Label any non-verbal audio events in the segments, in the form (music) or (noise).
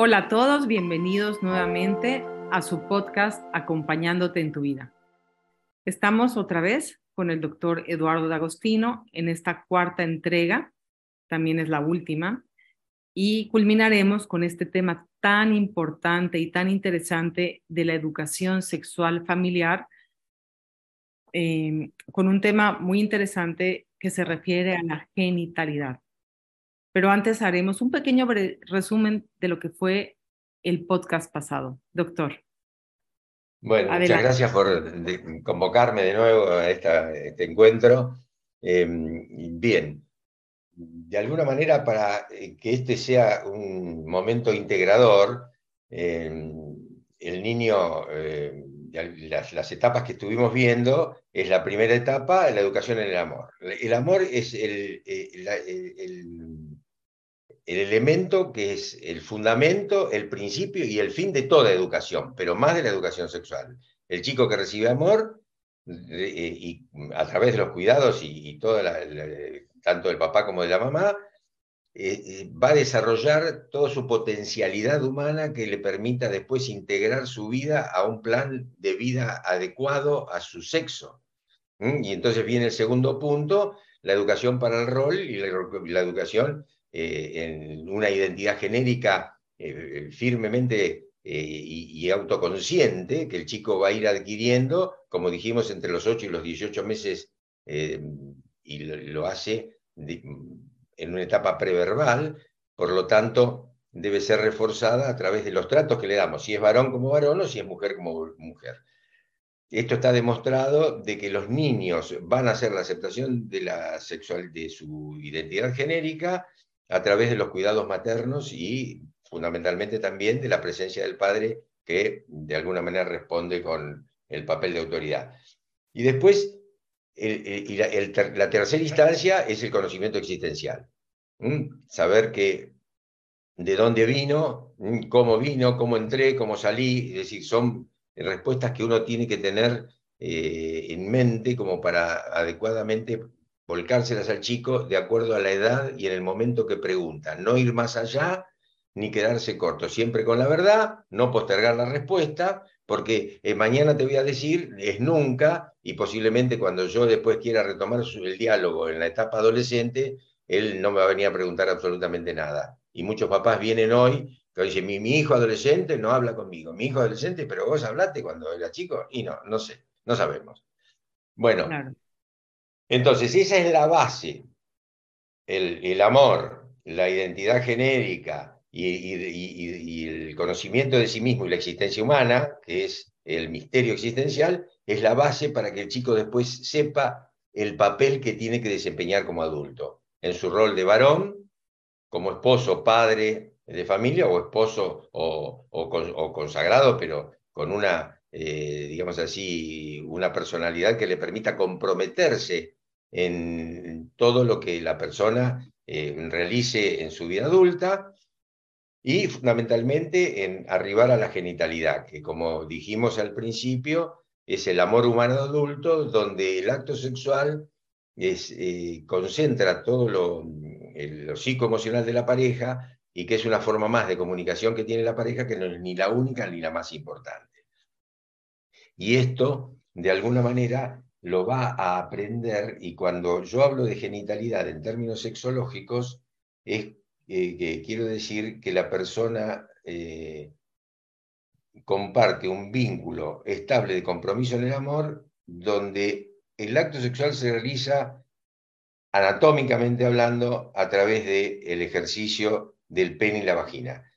Hola a todos, bienvenidos nuevamente a su podcast Acompañándote en tu vida. Estamos otra vez con el doctor Eduardo D'Agostino en esta cuarta entrega, también es la última, y culminaremos con este tema tan importante y tan interesante de la educación sexual familiar, eh, con un tema muy interesante que se refiere a la genitalidad. Pero antes haremos un pequeño resumen de lo que fue el podcast pasado. Doctor. Bueno, muchas gracias por convocarme de nuevo a este encuentro. Em, bien, de alguna manera para eh, que este sea un momento integrador, em, el niño, em, las, etapas que estuvimos viendo, es la primera etapa, la educación en el amor. El amor es el, eh, el, el elemento que es el fundamento, el principio y el fin de toda educación, pero más de la educación sexual. El chico que recibe amor, eh, y a través de los cuidados y, todo tanto del papá como de la mamá, eh, eh, va a desarrollar toda su potencialidad humana que le permita después integrar su vida a un plan de vida adecuado a su sexo. Y entonces viene el segundo punto, la educación para el rol y la educación en una identidad genérica eh, firmemente eh, y, autoconsciente que el chico va a ir adquiriendo, como dijimos, entre los 8 y los 18 meses, y lo, hace en una etapa preverbal, por lo tanto, debe ser reforzada a través de los tratos que le damos, si es varón como varón o si es mujer como mujer. Esto está demostrado de que los niños van a hacer la aceptación de, la sexual, de su identidad genérica a través de los cuidados maternos y fundamentalmente también de la presencia del padre que de alguna manera responde con el papel de autoridad. Y después, la, tercera instancia es el conocimiento existencial. Saber que de dónde vino, cómo vino, cómo entré, cómo salí, es decir, son respuestas que uno tiene que tener eh, en mente como para adecuadamente volcárselas al chico de acuerdo a la edad y en el momento que pregunta. No ir más allá ni quedarse corto, siempre con la verdad, no postergar la respuesta, porque eh, mañana te voy a decir, es nunca, y posiblemente cuando yo después quiera retomar el diálogo en la etapa adolescente, él no me va a venir a preguntar absolutamente nada. Y muchos papás vienen hoy que dicen, mi, mi hijo adolescente no habla conmigo, mi hijo adolescente, pero vos hablaste cuando era chico, y no, no sé, no sabemos. Bueno, entonces, esa es la base, el, amor, la identidad genérica y, el conocimiento de sí mismo y la existencia humana, que es el misterio existencial, es la base para que el chico después sepa el papel que tiene que desempeñar como adulto, en su rol de varón, como esposo, padre de familia o esposo o consagrado, pero con una, eh, digamos así, una personalidad que le permita comprometerse en todo lo que la persona eh, realice en su vida adulta y fundamentalmente en arribar a la genitalidad, que como dijimos al principio, es el amor humano adulto, donde el acto sexual es, eh, concentra todo lo, lo psicoemocional de la pareja y que es una forma más de comunicación que tiene la pareja que no es ni la única ni la más importante. Y esto, de alguna manera, lo va a aprender y cuando yo hablo de genitalidad en términos sexológicos, es eh, que quiero decir que la persona eh, comparte un vínculo estable de compromiso en el amor donde el acto sexual se realiza anatómicamente hablando a través del ejercicio del pene y la vagina.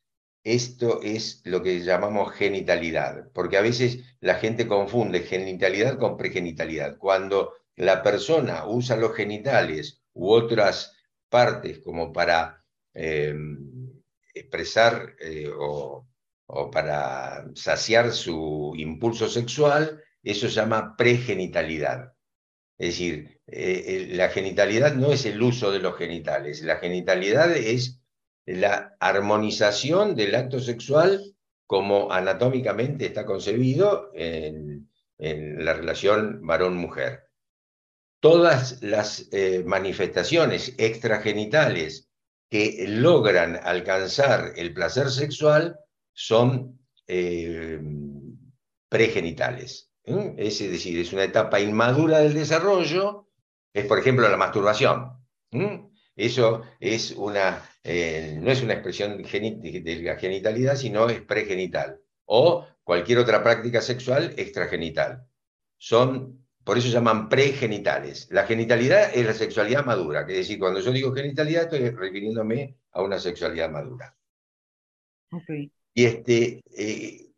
Esto es lo que llamamos genitalidad, porque a veces la gente confunde genitalidad con pregenitalidad. Cuando la persona usa los genitales u otras partes como para em, expresar o, para saciar su impulso sexual, eso se llama pregenitalidad. Es decir, la genitalidad no es el uso de los genitales, la genitalidad es la armonización del acto sexual como anatómicamente está concebido en, la relación varón-mujer. Todas las eh, manifestaciones extragenitales que logran alcanzar el placer sexual son eh, pregenitales. ¿eh? Es decir, es una etapa inmadura del desarrollo, es por ejemplo la masturbación. Eso es una, eh, no es una expresión de la genitalidad, sino es pregenital. O cualquier otra práctica sexual extragenital. Son, por eso se llaman pregenitales. La genitalidad es la sexualidad madura, que es decir, cuando yo digo genitalidad estoy refiriéndome a una sexualidad madura. Y, este, eh,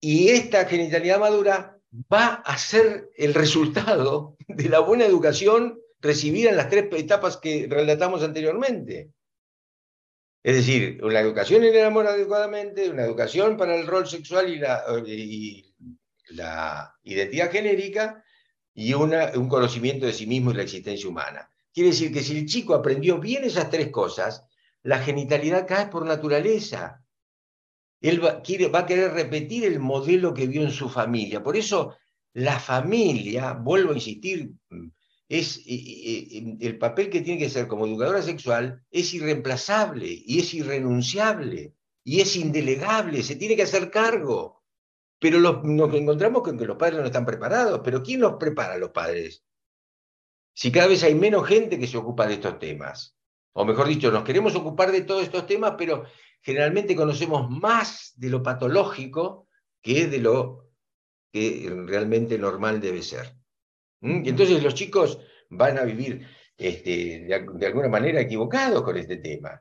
y esta genitalidad madura va a ser el resultado de la buena educación recibida en las tres etapas que relatamos anteriormente. Es decir, una educación en el amor adecuadamente, una educación para el rol sexual y la, identidad genérica y una, un conocimiento de sí mismo y la existencia humana. Quiere decir que si el chico aprendió bien esas tres cosas, la genitalidad cae por naturaleza. Él va a querer repetir el modelo que vio en su familia. Por eso la familia, vuelvo a insistir, es, el papel que tiene que ser como educadora sexual es irreemplazable y es irrenunciable y es indelegable, se tiene que hacer cargo. Pero nos encontramos con que los padres no están preparados. ¿Pero quién los prepara a los padres? Si cada vez hay menos gente que se ocupa de estos temas. O mejor dicho, nos queremos ocupar de todos estos temas, pero generalmente conocemos más de lo patológico que de lo que realmente normal debe ser. ¿Mm? Y entonces los chicos van a vivir este, de, alguna manera equivocados con este tema.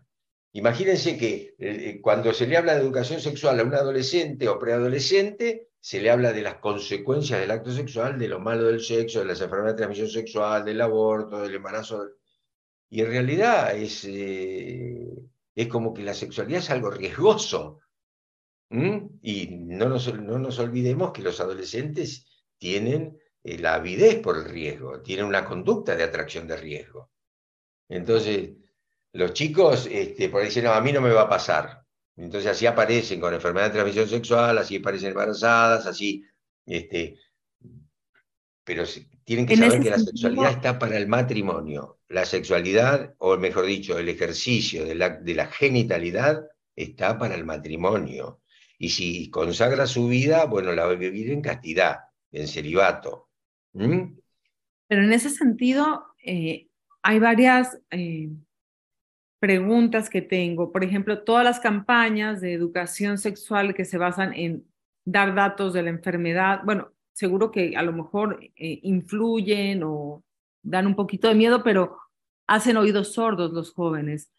Imagínense que eh, cuando se le habla de educación sexual a un adolescente o preadolescente, se le habla de las consecuencias del acto sexual, de lo malo del sexo, de las enfermedades de transmisión sexual, del aborto, del embarazo. Y en realidad es, eh, es como que la sexualidad es algo riesgoso. Y no nos, no nos olvidemos que los adolescentes tienen eh, la avidez por el riesgo, tienen una conducta de atracción de riesgo. Entonces, los chicos este, por ahí dicen, no, a mí no me va a pasar. Entonces así aparecen con enfermedad de transmisión sexual, así aparecen embarazadas, así, este, pero tienen que saber que la sexualidad está para el matrimonio. La sexualidad, o mejor dicho, el ejercicio de la, de la genitalidad está para el matrimonio. Y si consagra su vida, bueno, la va a vivir en castidad, en celibato. ¿Mm? Pero en ese sentido, eh, hay varias eh, preguntas que tengo. Por ejemplo, todas las campañas de educación sexual que se basan en dar datos de la enfermedad, bueno, seguro que a lo mejor eh, influyen o dan un poquito de miedo, pero hacen oídos sordos los jóvenes.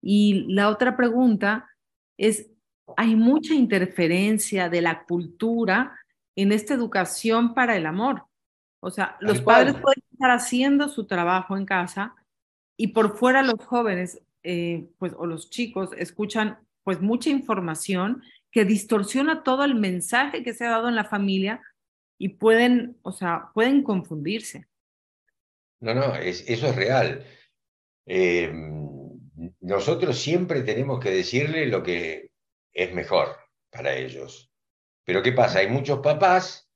Y la otra pregunta es, hay mucha interferencia de la cultura en esta educación para el amor. O sea, los padres pueden estar haciendo su trabajo en casa y por fuera los jóvenes, eh, pues, o los chicos escuchan pues mucha información que distorsiona todo el mensaje que se ha dado en la familia y pueden, o sea, pueden confundirse. No, no, eso es real. Eh, nosotros siempre tenemos que decirle lo que es mejor para ellos. Pero ¿qué pasa? Hay muchos papás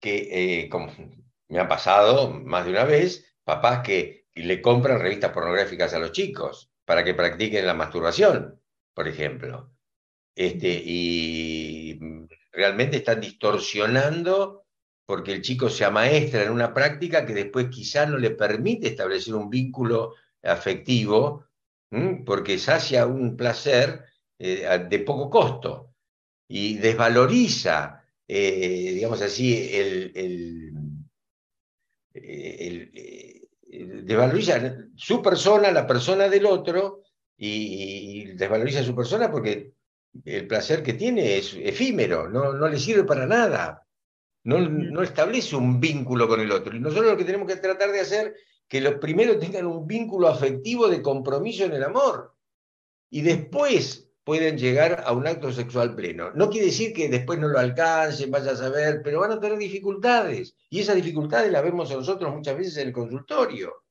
que, eh, como, me ha pasado más de una vez, papás que le compran revistas pornográficas a los chicos para que practiquen la masturbación, por ejemplo. Este, y realmente están distorsionando porque el chico se amaestra en una práctica que después quizá no le permite establecer un vínculo afectivo, porque sacia un placer eh, de poco costo y desvaloriza, eh, digamos así, el eh, desvaloriza su persona, la persona del otro, y, desvaloriza su persona porque el placer que tiene es efímero, no, no le sirve para nada, no, no establece un vínculo con el otro. Y nosotros lo que tenemos que tratar de hacer que los primeros tengan un vínculo afectivo de compromiso en el amor. Y después pueden llegar a un acto sexual pleno. No quiere decir que después no lo alcancen, vaya a saber, pero van a tener dificultades. Y esas dificultades las vemos nosotros muchas veces en el consultorio.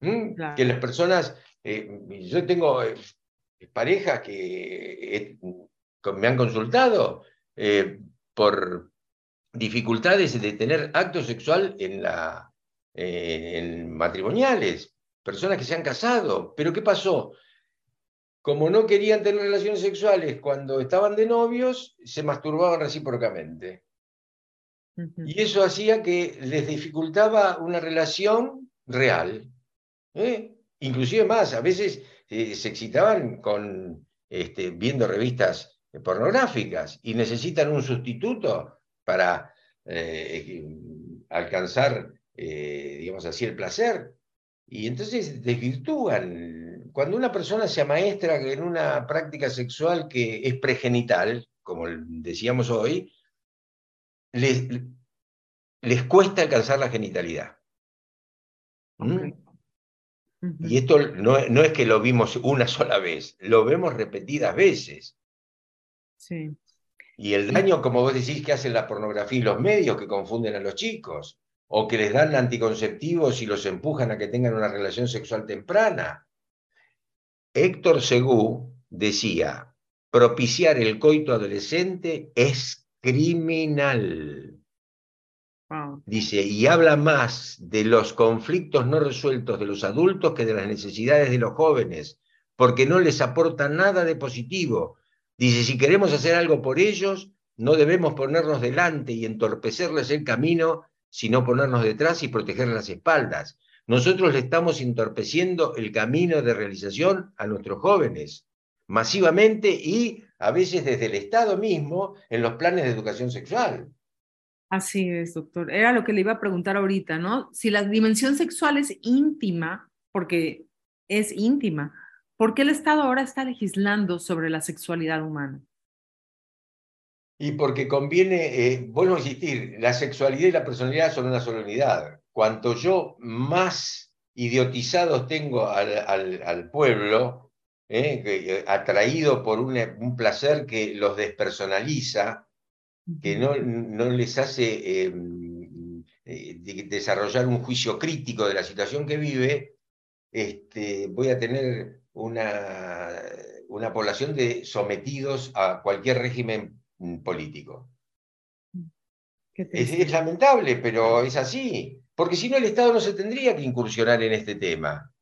Que las personas, eh, yo tengo eh, parejas que me han consultado por dificultades de tener acto sexual en, la, en matrimoniales, personas que se han casado. Pero ¿qué pasó? Como no querían tener relaciones sexuales cuando estaban de novios, se masturbaban recíprocamente. Y eso hacía que les dificultaba una relación real. ¿eh? Inclusive más, a veces eh, se excitaban con, este, viendo revistas pornográficas y necesitan un sustituto para eh, alcanzar, digamos así, el placer. Y entonces desvirtúan cuando una persona se amaestra en una práctica sexual que es pregenital, como decíamos hoy, les, les cuesta alcanzar la genitalidad. ¿Mm? Y esto no, es que lo vimos una sola vez, lo vemos repetidas veces. Sí. Y el daño, como vos decís, que hacen la pornografía y los medios que confunden a los chicos, o que les dan anticonceptivos y los empujan a que tengan una relación sexual temprana, Héctor Segú decía, propiciar el coito adolescente es criminal. Dice, y habla más de los conflictos no resueltos de los adultos que de las necesidades de los jóvenes, porque no les aporta nada de positivo. Dice, si queremos hacer algo por ellos, no debemos ponernos delante y entorpecerles el camino, sino ponernos detrás y proteger las espaldas. Nosotros le estamos entorpeciendo el camino de realización a nuestros jóvenes, masivamente y a veces desde el Estado mismo en los planes de educación sexual. Así es, doctor. Era lo que le iba a preguntar ahorita, ¿no? Si la dimensión sexual es íntima, porque es íntima, ¿por qué el Estado ahora está legislando sobre la sexualidad humana? Y porque conviene, eh, vuelvo a insistir, la sexualidad y la personalidad son una sola unidad cuanto yo más idiotizados tengo al, pueblo, ¿eh? Atraído por un, placer que los despersonaliza, que no, no les hace em, eh, desarrollar un juicio crítico de la situación que vive, este, voy a tener una, una población de sometidos a cualquier régimen político. es, lamentable, pero es así porque si no el Estado no se tendría que incursionar en este tema.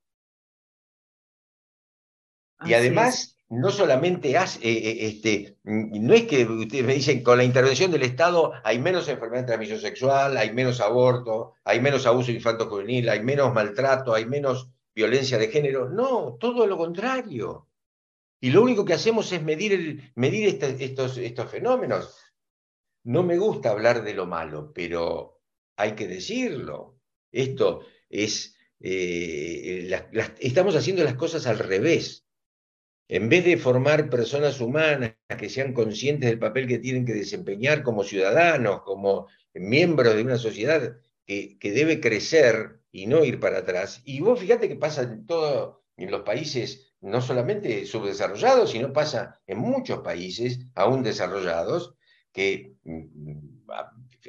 Y además, no solamente hace, eh, eh, este, mm, no es que ustedes me dicen con la intervención del Estado hay menos enfermedad de transmisión sexual, hay menos aborto, hay menos abuso infanto juvenil, hay menos maltrato, hay menos violencia de género. No, todo lo contrario. Y lo único que hacemos es medir, el, medir estos, estos fenómenos. No me gusta hablar de lo malo, pero hay que decirlo. Esto es, eh, estamos haciendo las cosas al revés. En vez de formar personas humanas que sean conscientes del papel que tienen que desempeñar como ciudadanos, como miembros de una sociedad que, debe crecer y no ir para atrás. Y vos fíjate que pasa en todo, en los países no solamente subdesarrollados, sino pasa en muchos países aún desarrollados, que mm,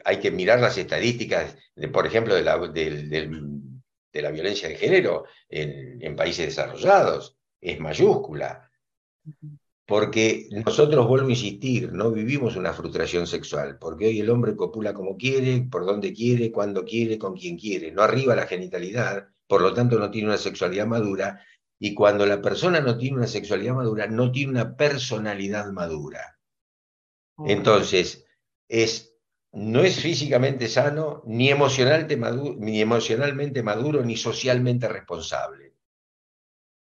hay que mirar las estadísticas, de, por ejemplo, de la, de, la, violencia de género en, países desarrollados. Es mayúscula. Porque nosotros, vuelvo a insistir, no vivimos una frustración sexual, porque hoy el hombre copula como quiere, por donde quiere, cuando quiere, con quien quiere, no arriba la genitalidad, por lo tanto no tiene una sexualidad madura, y cuando la persona no tiene una sexualidad madura, no tiene una personalidad madura. Entonces, es no es físicamente sano, ni, emocionalmente maduro, ni emocionalmente maduro, ni socialmente responsable.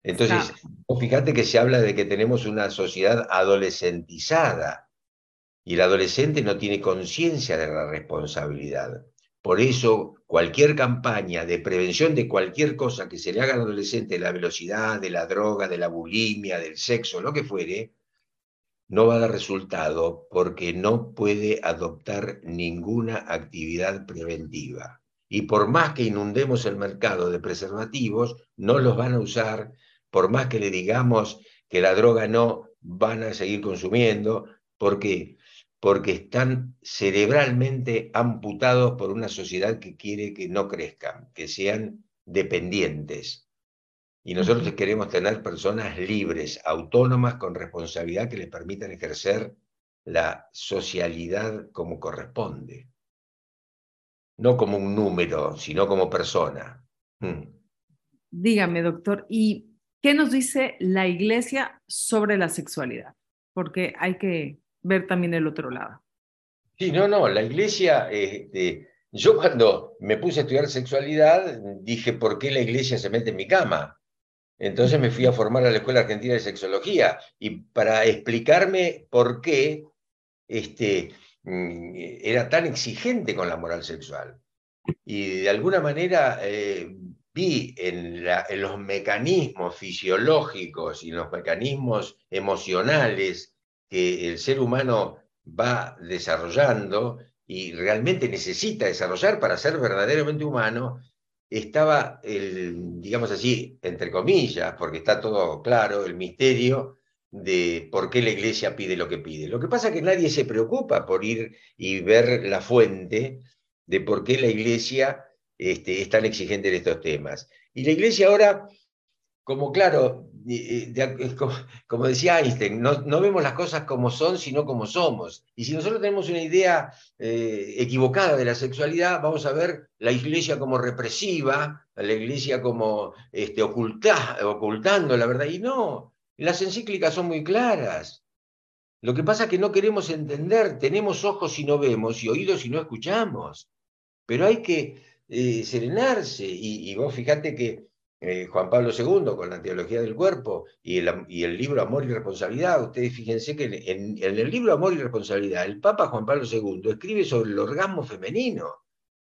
Entonces, fíjate que se habla de que tenemos una sociedad adolescentizada y el adolescente no tiene conciencia de la responsabilidad. Por eso, cualquier campaña de prevención de cualquier cosa que se le haga al adolescente, de la velocidad, de la droga, de la bulimia, del sexo, lo que fuere, no va a dar resultado porque no puede adoptar ninguna actividad preventiva. Y por más que inundemos el mercado de preservativos, no los van a usar, por más que le digamos que la droga no van a seguir consumiendo. ¿Por qué? Porque están cerebralmente amputados por una sociedad que quiere que no crezcan, que sean dependientes. Y nosotros queremos tener personas libres, autónomas, con responsabilidad que les permitan ejercer la socialidad como corresponde. No como un número, sino como persona. Hmm. Dígame, doctor, ¿y qué nos dice la iglesia sobre la sexualidad? Porque hay que ver también el otro lado. Sí, no, no, la iglesia, este, yo cuando me puse a estudiar sexualidad, dije, ¿por qué la iglesia se mete en mi cama? Entonces me fui a formar a la Escuela Argentina de Sexología y para explicarme por qué este, mm, era tan exigente con la moral sexual. Y de alguna manera eh, vi en, los mecanismos fisiológicos y los mecanismos emocionales que el ser humano va desarrollando y realmente necesita desarrollar para ser verdaderamente humano, estaba el, digamos así, entre comillas, porque está todo claro, el misterio de por qué la iglesia pide lo que pide. Lo que pasa es que nadie se preocupa por ir y ver la fuente de por qué la iglesia este, es tan exigente en estos temas. Y la iglesia ahora como claro, como, decía Einstein, no, vemos las cosas como son, sino como somos. Y si nosotros tenemos una idea eh, equivocada de la sexualidad, vamos a ver la iglesia como represiva, la iglesia como este, ocultando la verdad. Y no, las encíclicas son muy claras. Lo que pasa es que no queremos entender, tenemos ojos y no vemos y oídos y no escuchamos. Pero hay que eh, serenarse. Y, y vos fíjate que eh, Juan Pablo II con la teología del cuerpo y el, libro Amor y Responsabilidad, ustedes fíjense que en, el libro Amor y Responsabilidad, el Papa Juan Pablo II escribe sobre el orgasmo femenino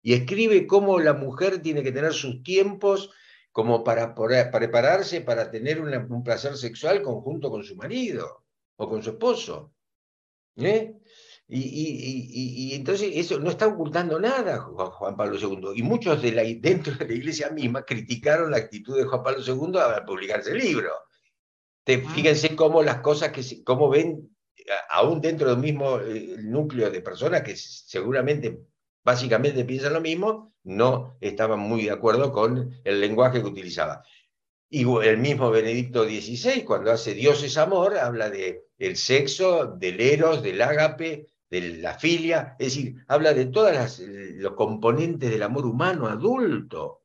y escribe cómo la mujer tiene que tener sus tiempos como para, prepararse para tener un placer sexual conjunto con su marido o con su esposo. ¿eh? Y, entonces eso no está ocultando nada Juan Pablo II. Y muchos de la, dentro de la iglesia misma criticaron la actitud de Juan Pablo II al publicarse el libro. Te, ah. Fíjense cómo las cosas que, cómo ven, aún dentro del mismo eh, núcleo de personas que seguramente básicamente piensan lo mismo, no estaban muy de acuerdo con el lenguaje que utilizaba. Y el mismo Benedicto XVI, cuando hace Dios es amor, habla de el sexo, del eros, del ágape, de la filia, es decir, habla de todos los componentes del amor humano adulto.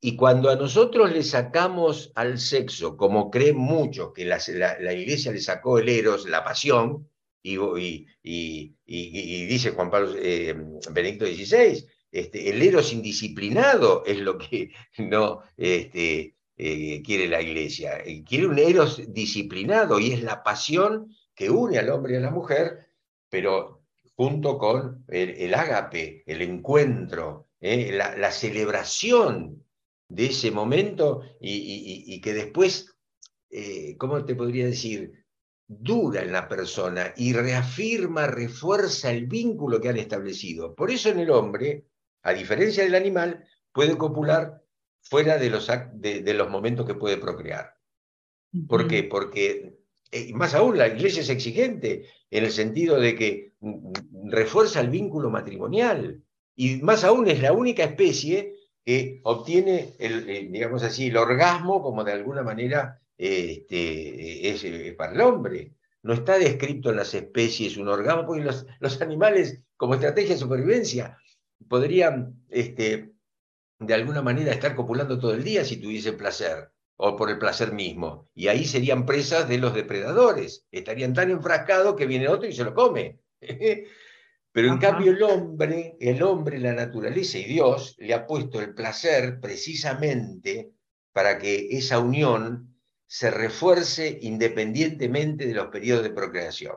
Y cuando a nosotros le sacamos al sexo, como creen muchos, que la, iglesia le sacó el eros, la pasión, y, y, dice Juan Pablo eh, Benedicto XVI, este, el eros indisciplinado es lo que (laughs) no este, eh, quiere la iglesia. Quiere un eros disciplinado y es la pasión que une al hombre y a la mujer, pero junto con el, ágape, el encuentro, ¿eh? la, celebración de ese momento y, que después, eh, ¿cómo te podría decir? dura en la persona y reafirma, refuerza el vínculo que han establecido. Por eso en el hombre, a diferencia del animal, puede copular fuera de los, de, los momentos que puede procrear. ¿Por qué? Porque eh, más aún, la iglesia es exigente en el sentido de que mm, mm, refuerza el vínculo matrimonial. Y más aún es la única especie que obtiene, el, eh, digamos así, el orgasmo como de alguna manera este, es, eh, para el hombre. No está descrito en las especies un orgasmo, porque los, los animales, como estrategia de supervivencia, podrían este, de alguna manera estar copulando todo el día si tuviesen placer o por el placer mismo. Y ahí serían presas de los depredadores. Estarían tan enfrascados que viene otro y se lo come. (laughs) Pero en cambio el hombre, el hombre, la naturaleza y Dios le ha puesto el placer precisamente para que esa unión se refuerce independientemente de los periodos de procreación.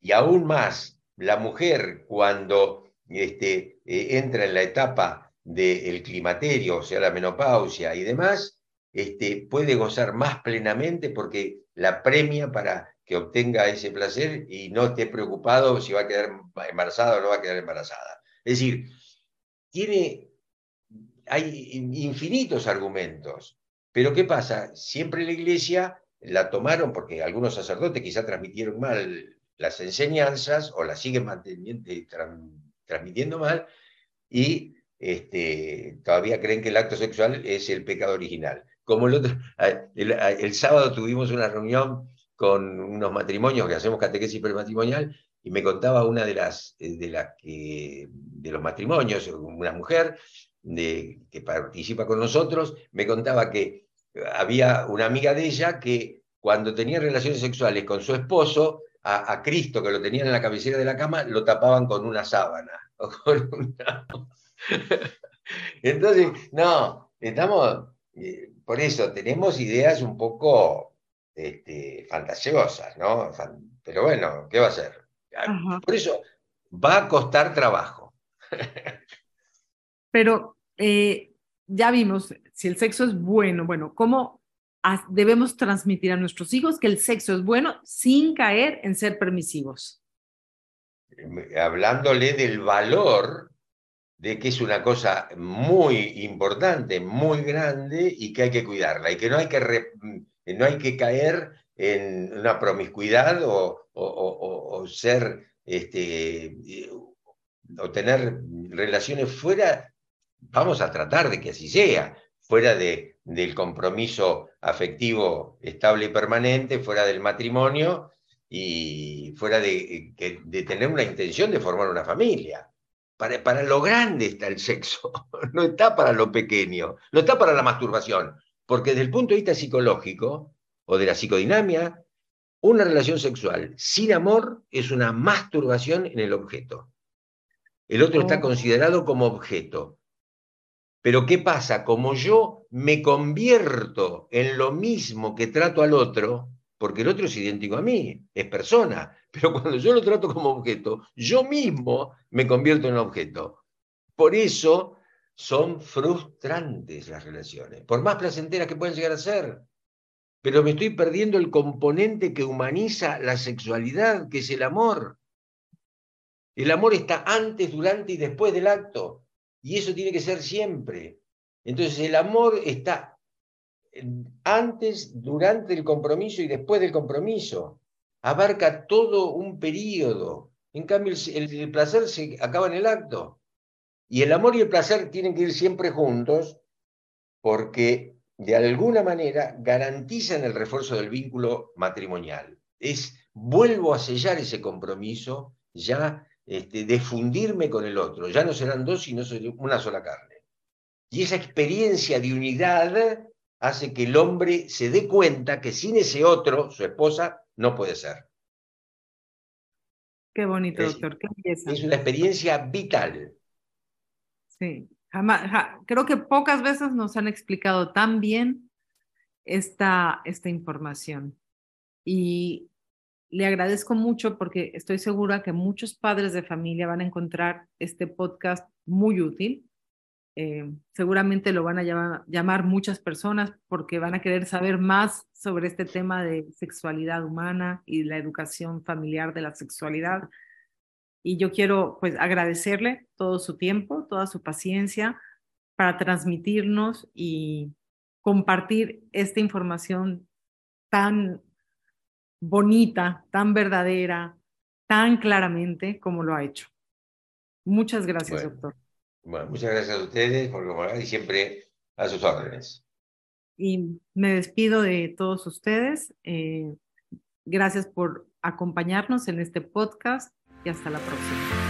Y aún más, la mujer cuando este, eh, entra en la etapa del climaterio, o sea, la menopausia y demás, este, puede gozar más plenamente porque la premia para que obtenga ese placer y no esté preocupado si va a quedar embarazada o no va a quedar embarazada. Es decir, tiene, hay infinitos argumentos Pero ¿qué pasa? Siempre la iglesia la tomaron porque algunos sacerdotes quizá transmitieron mal las enseñanzas o las siguen manteniendo, transmitiendo mal y este, todavía creen que el acto sexual es el pecado original. Como el, otro, el, sábado tuvimos una reunión con unos matrimonios que hacemos catequesis prematrimonial y me contaba una de las, eh, de las que, de los matrimonios, una mujer que participa con nosotros, me contaba que había una amiga de ella que cuando tenía relaciones sexuales con su esposo, a, Cristo que lo tenían en la cabecera de la cama, lo tapaban con una sábana. (laughs) (laughs) Entonces, no, estamos, eh, por eso tenemos ideas un poco este, fantasiosas, ¿no? Pero bueno, ¿qué va a ser? Por eso va a costar trabajo. (laughs) Pero eh, ya vimos, si el sexo es bueno, bueno, ¿cómo debemos transmitir a nuestros hijos que el sexo es bueno sin caer en ser permisivos? Hablándole del valor de que es una cosa muy importante, muy grande y que hay que cuidarla y que no hay que, no hay que caer en una promiscuidad o, o, ser, este, o tener relaciones fuera, vamos a tratar de que así sea, fuera de, del compromiso afectivo estable y permanente, fuera del matrimonio y fuera de, de tener una intención de formar una familia. Para, para, lo grande está el sexo, (laughs) no está para lo pequeño, no está para la masturbación, porque desde el punto de vista psicológico o de la psicodinamia, una relación sexual sin amor es una masturbación en el objeto. El otro está oh. considerado como objeto. Pero ¿qué pasa? Como yo me convierto en lo mismo que trato al otro, porque el otro es idéntico a mí, es persona, (laughs) pero cuando yo lo trato como objeto, yo mismo me convierto en objeto. Por eso son frustrantes las relaciones, por más placenteras que puedan llegar a ser. Pero me estoy perdiendo el componente que humaniza la sexualidad, que es el amor. El amor está antes, durante y después del acto. Y eso tiene que ser siempre. Entonces el amor está antes, durante el compromiso y después del compromiso. Abarca todo un periodo. En cambio, el, placer se acaba en el acto. Y el amor y el placer tienen que ir siempre juntos porque de alguna manera garantizan el refuerzo del vínculo matrimonial. Es, vuelvo a sellar ese compromiso ya este, de fundirme con el otro. Ya no serán dos, sino una sola carne. Y esa experiencia de unidad hace que el hombre se dé cuenta que sin ese otro, su esposa, no puede ser. Qué bonito, doctor. Qué es una experiencia vital. Sí, creo que pocas veces nos han explicado tan bien esta, esta información. Y le agradezco mucho porque estoy segura que muchos padres de familia van a encontrar este podcast muy útil. Eh, seguramente lo van a llamar, muchas personas porque van a querer saber más sobre este tema de sexualidad humana y la educación familiar de la sexualidad. Y yo quiero pues agradecerle todo su tiempo, toda su paciencia para transmitirnos y compartir esta información tan bonita, tan verdadera, tan claramente como lo ha hecho. Muchas gracias, doctor. Bueno, muchas gracias a ustedes por colaborar y siempre a sus órdenes. Y me despido de todos ustedes. Eh, gracias por acompañarnos en este podcast y hasta la próxima.